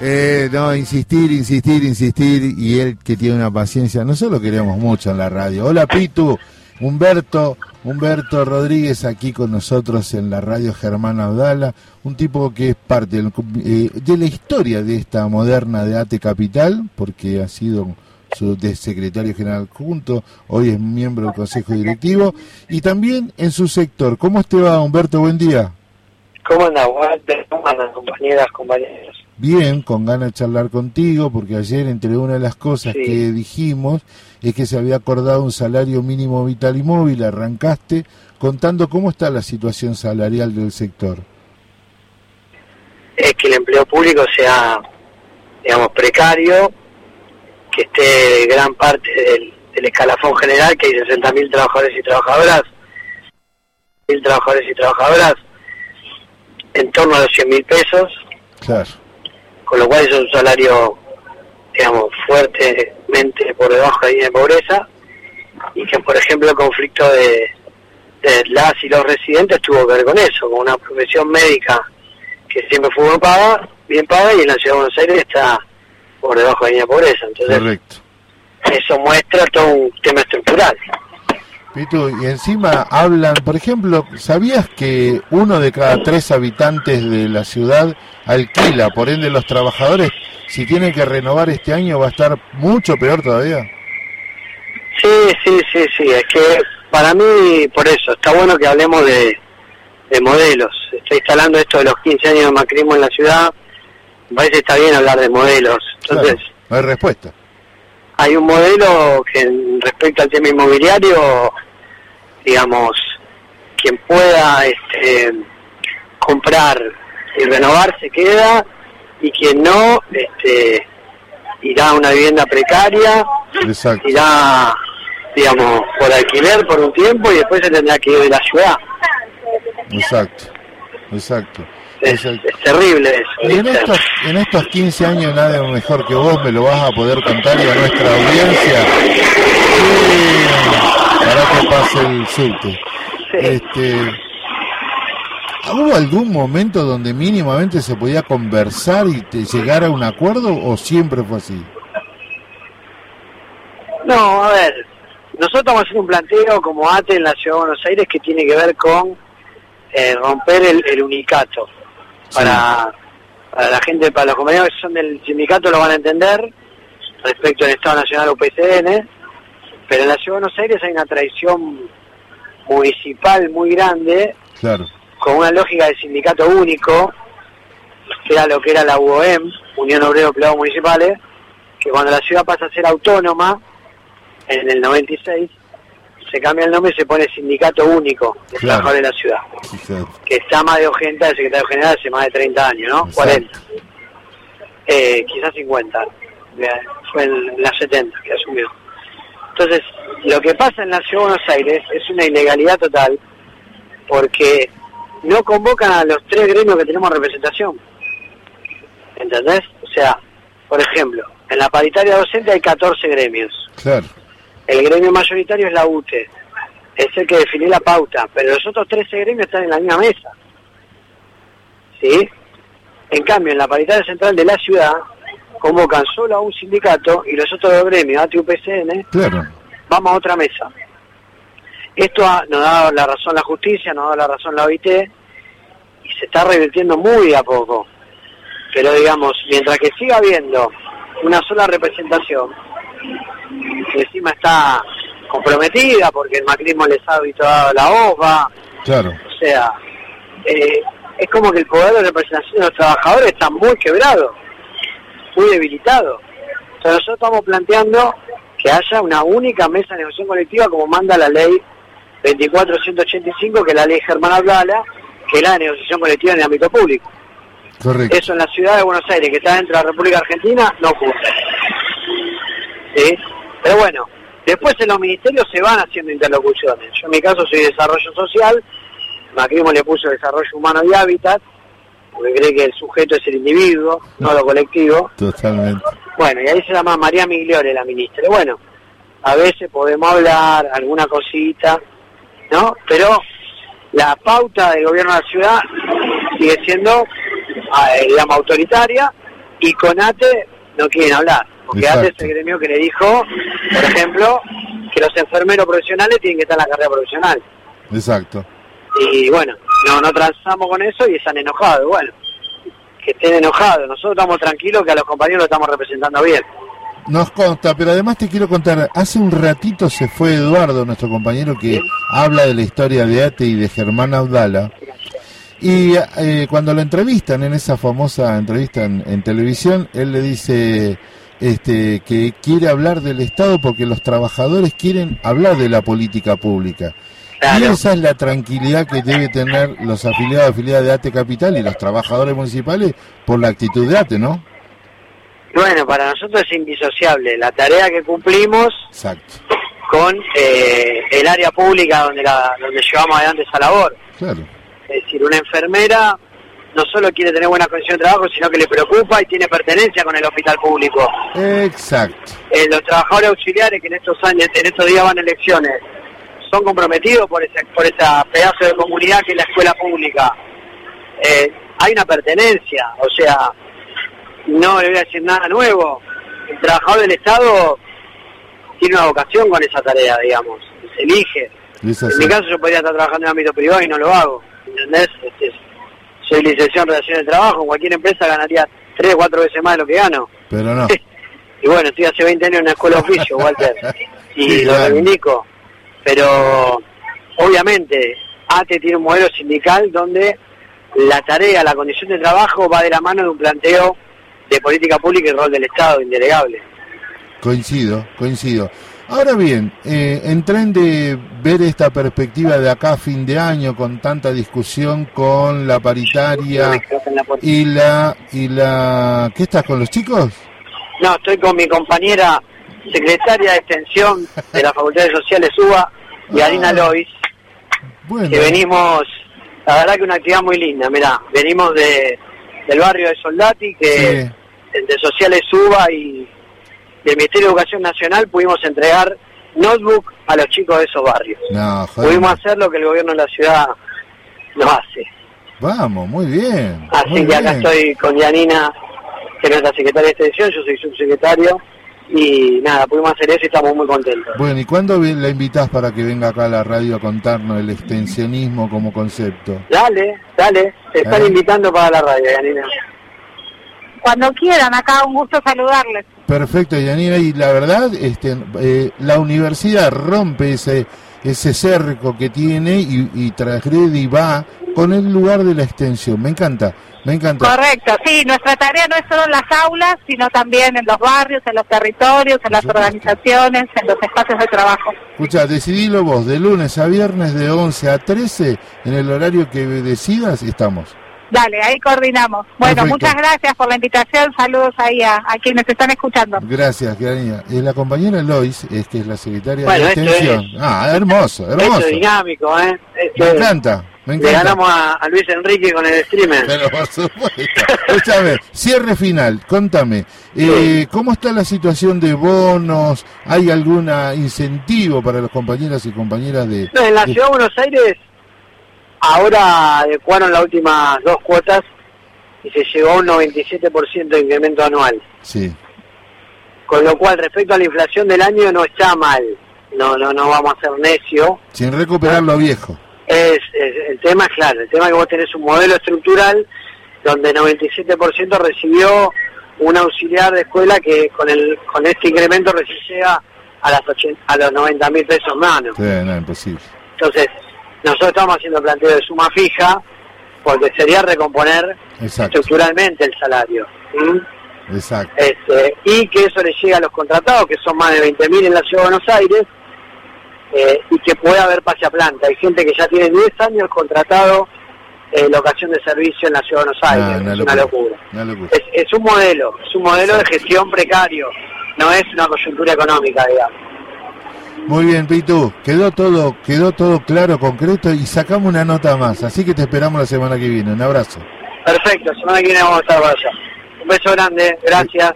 Eh, no, insistir, insistir, insistir. Y él que tiene una paciencia. Nosotros queremos mucho en la radio. Hola, Pitu. Humberto, Humberto Rodríguez aquí con nosotros en la radio Germán Audala, un tipo que es parte eh, de la historia de esta moderna de ATE Capital, porque ha sido su secretario general junto, hoy es miembro del Consejo Directivo, y también en su sector. ¿Cómo te va, Humberto? Buen día. ¿Cómo anda, Walter? ¿Cómo andan, compañeras, compañeros? Bien, con ganas de charlar contigo, porque ayer entre una de las cosas que dijimos es que se había acordado un salario mínimo vital y móvil, arrancaste contando cómo está la situación salarial del sector. Es que el empleo público sea, digamos, precario, que esté gran parte del, escalafón general, que hay 60.000 trabajadores y trabajadoras, mil trabajadores y trabajadoras, en torno a los 100 mil pesos. Claro con lo cual es un salario, digamos, fuertemente por debajo de la línea de pobreza, y que, por ejemplo, el conflicto de, las y los residentes tuvo que ver con eso, con una profesión médica que siempre fue bien paga, bien paga y en la Ciudad de Buenos Aires está por debajo de la línea de pobreza. Entonces, eso muestra todo un tema estructural y encima hablan, por ejemplo, ¿sabías que uno de cada tres habitantes de la ciudad alquila? Por ende, los trabajadores, si tienen que renovar este año, va a estar mucho peor todavía. Sí, sí, sí, sí. Es que para mí, por eso, está bueno que hablemos de, modelos. Estoy instalando esto de los 15 años de macrismo en la ciudad. Me parece que está bien hablar de modelos. Entonces, no hay respuesta. Hay un modelo que respecto al tema inmobiliario digamos, quien pueda este, comprar y renovar se queda y quien no este, irá a una vivienda precaria, irá, digamos, por alquiler por un tiempo y después se tendrá que ir de la ciudad. Exacto, exacto. Es, terrible eso. Y en estos, en estos 15 años nada mejor que vos me lo vas a poder contar y a nuestra audiencia para que pase el subte. Este, ¿Hubo algún momento donde mínimamente se podía conversar y te llegar a un acuerdo o siempre fue así? No, a ver, nosotros vamos a hacer un planteo como ATE en la Ciudad de Buenos Aires que tiene que ver con eh, romper el, unicato. Para, para la gente, para los compañeros que son del sindicato lo van a entender respecto al Estado Nacional UPCN pero en la Ciudad de Buenos Aires hay una tradición municipal muy grande, con una lógica de sindicato único, que era lo que era la UOM, Unión Obrero Empleados Municipales, que cuando la ciudad pasa a ser autónoma, en el 96, se cambia el nombre y se pone Sindicato Único de de la ciudad, que está más de Ojenta, el secretario general hace más de 30 años, ¿no? 40. Eh, quizás 50, fue en las 70 que asumió. Entonces, lo que pasa en la Ciudad de Buenos Aires es una ilegalidad total porque no convocan a los tres gremios que tenemos representación. ¿Entendés? O sea, por ejemplo, en la paritaria docente hay 14 gremios. Claro. El gremio mayoritario es la UTE. Es el que define la pauta, pero los otros 13 gremios están en la misma mesa. ¿Sí? En cambio, en la paritaria central de la ciudad convocan solo a un sindicato y los otros dos gremios, ATUPCN, claro. vamos a otra mesa. Esto nos ha dado la razón la justicia, nos ha dado la razón la OIT y se está revirtiendo muy a poco. Pero digamos, mientras que siga habiendo una sola representación, que encima está comprometida porque el macrismo les ha habituado la OVA, claro. o sea, eh, es como que el poder de representación de los trabajadores está muy quebrado muy debilitado. Entonces nosotros estamos planteando que haya una única mesa de negociación colectiva como manda la ley 24185, que es la ley Germán Ablala, que es la de negociación colectiva en el ámbito público. Correcto. Eso en la ciudad de Buenos Aires, que está dentro de la República Argentina, no ocurre. ¿Sí? Pero bueno, después en los ministerios se van haciendo interlocuciones. Yo en mi caso soy desarrollo social, Macrimo le puso desarrollo humano y hábitat, porque cree que el sujeto es el individuo, no lo colectivo. Totalmente. Bueno, y ahí se llama María Migliore, la ministra. bueno, a veces podemos hablar alguna cosita, ¿no? Pero la pauta del gobierno de la ciudad sigue siendo, eh, digamos, autoritaria y con ATE no quieren hablar. Porque ATE es el gremio que le dijo, por ejemplo, que los enfermeros profesionales tienen que estar en la carrera profesional. Exacto. Y bueno, no, no transamos con eso y están enojados. Bueno, que estén enojados. Nosotros estamos tranquilos que a los compañeros lo estamos representando bien. Nos consta, pero además te quiero contar, hace un ratito se fue Eduardo, nuestro compañero que habla de la historia de Ate y de Germán Audala. Y eh, cuando lo entrevistan en esa famosa entrevista en, televisión, él le dice este, que quiere hablar del Estado porque los trabajadores quieren hablar de la política pública. Y esa es la tranquilidad que debe tener los afiliados afiliadas de ATE Capital y los trabajadores municipales por la actitud de ATE, ¿no? Bueno, para nosotros es indisociable la tarea que cumplimos con eh, el área pública donde, la, donde llevamos adelante esa labor. Es decir, una enfermera no solo quiere tener buena condición de trabajo, sino que le preocupa y tiene pertenencia con el hospital público. Exacto. Eh, los trabajadores auxiliares que en estos años, en estos días van a elecciones, son comprometidos por ese, por esa pedazo de comunidad que es la escuela pública. Eh, hay una pertenencia, o sea, no le voy a decir nada nuevo. El trabajador del Estado tiene una vocación con esa tarea, digamos, se elige. En mi caso yo podría estar trabajando en el ámbito privado y no lo hago, ¿entendés? Este, soy licenciado en relaciones de trabajo, en cualquier empresa ganaría tres o cuatro veces más de lo que gano. Pero no. y bueno, estoy hace 20 años en una escuela de oficio, Walter, y lo reivindico. Pero obviamente ATE tiene un modelo sindical donde la tarea, la condición de trabajo va de la mano de un planteo de política pública y rol del Estado, indelegable. Coincido, coincido. Ahora bien, eh, en tren de ver esta perspectiva de acá a fin de año con tanta discusión con la paritaria y la y la ¿qué estás con los chicos? No, estoy con mi compañera secretaria de extensión de la Facultad de Sociales UBA y Arina ah. Lois. Que venimos, la verdad que una actividad muy linda, mirá, venimos de del barrio de Soldati, que entre Sociales UBA y del Ministerio de Educación Nacional pudimos entregar notebook a los chicos de esos barrios. pudimos hacer lo que el gobierno de la ciudad no hace. Vamos, muy bien. Así que acá estoy con Yanina, que es la secretaria de extensión, yo soy subsecretario y nada, pudimos hacer eso y estamos muy contentos. Bueno, ¿y cuándo la invitas para que venga acá a la radio a contarnos el extensionismo como concepto? Dale, dale, te están ¿Eh? invitando para la radio, Yanina. Cuando quieran, acá un gusto saludarles. Perfecto, Yanina, y la verdad, este, eh, la universidad rompe ese ese cerco que tiene y, y transgrede y va con el lugar de la extensión. Me encanta, me encanta. Correcto, sí, nuestra tarea no es solo en las aulas, sino también en los barrios, en los territorios, en las organizaciones, en los espacios de trabajo. Escucha, decidilo vos, de lunes a viernes de 11 a 13, en el horario que decidas, estamos. Dale, ahí coordinamos. Bueno, muchas gracias por la invitación. Saludos ahí a, quienes están escuchando. Gracias, Karina. Y la compañera Lois, es que es la secretaria de extensión. Ah, hermoso, hermoso. Esto es dinámico, ¿eh? me encanta. Me encanta. Le ganamos a, Luis Enrique con el streamer. Pero por supuesto. Cierre final, contame. Eh, ¿Cómo está la situación de bonos? ¿Hay algún incentivo para los compañeros y compañeras de.? No, en la Ciudad de Buenos Aires Ahora adecuaron las últimas dos cuotas y se llegó a un 97% de incremento anual. Sí. Con lo cual, respecto a la inflación del año, no está mal. No, no, no vamos a ser necio. Sin recuperar lo viejo. Es, el tema es claro. El tema es que vos tenés un modelo estructural donde el 97% recibió un auxiliar de escuela que con el con este incremento recién llega a las a los 90 mil pesos manos. Sí, no, imposible. Entonces, nosotros estamos haciendo planteo de suma fija porque sería recomponer estructuralmente el salario. Exacto. Este, y que eso le llegue a los contratados, que son más de 20.000 en la Ciudad de Buenos Aires, eh, y que pueda haber pase a planta. Hay gente que ya tiene 10 años contratado en locación de servicio en la Ciudad de Buenos Aires. es una locura. Es, un modelo, es un modelo de gestión precario, no es una coyuntura económica, digamos. Muy bien, Pitu, quedó todo, quedó todo claro, concreto y sacamos una nota más, así que te esperamos la semana que viene. Un abrazo. Perfecto, semana que viene vamos a estar allá. Un beso grande, gracias.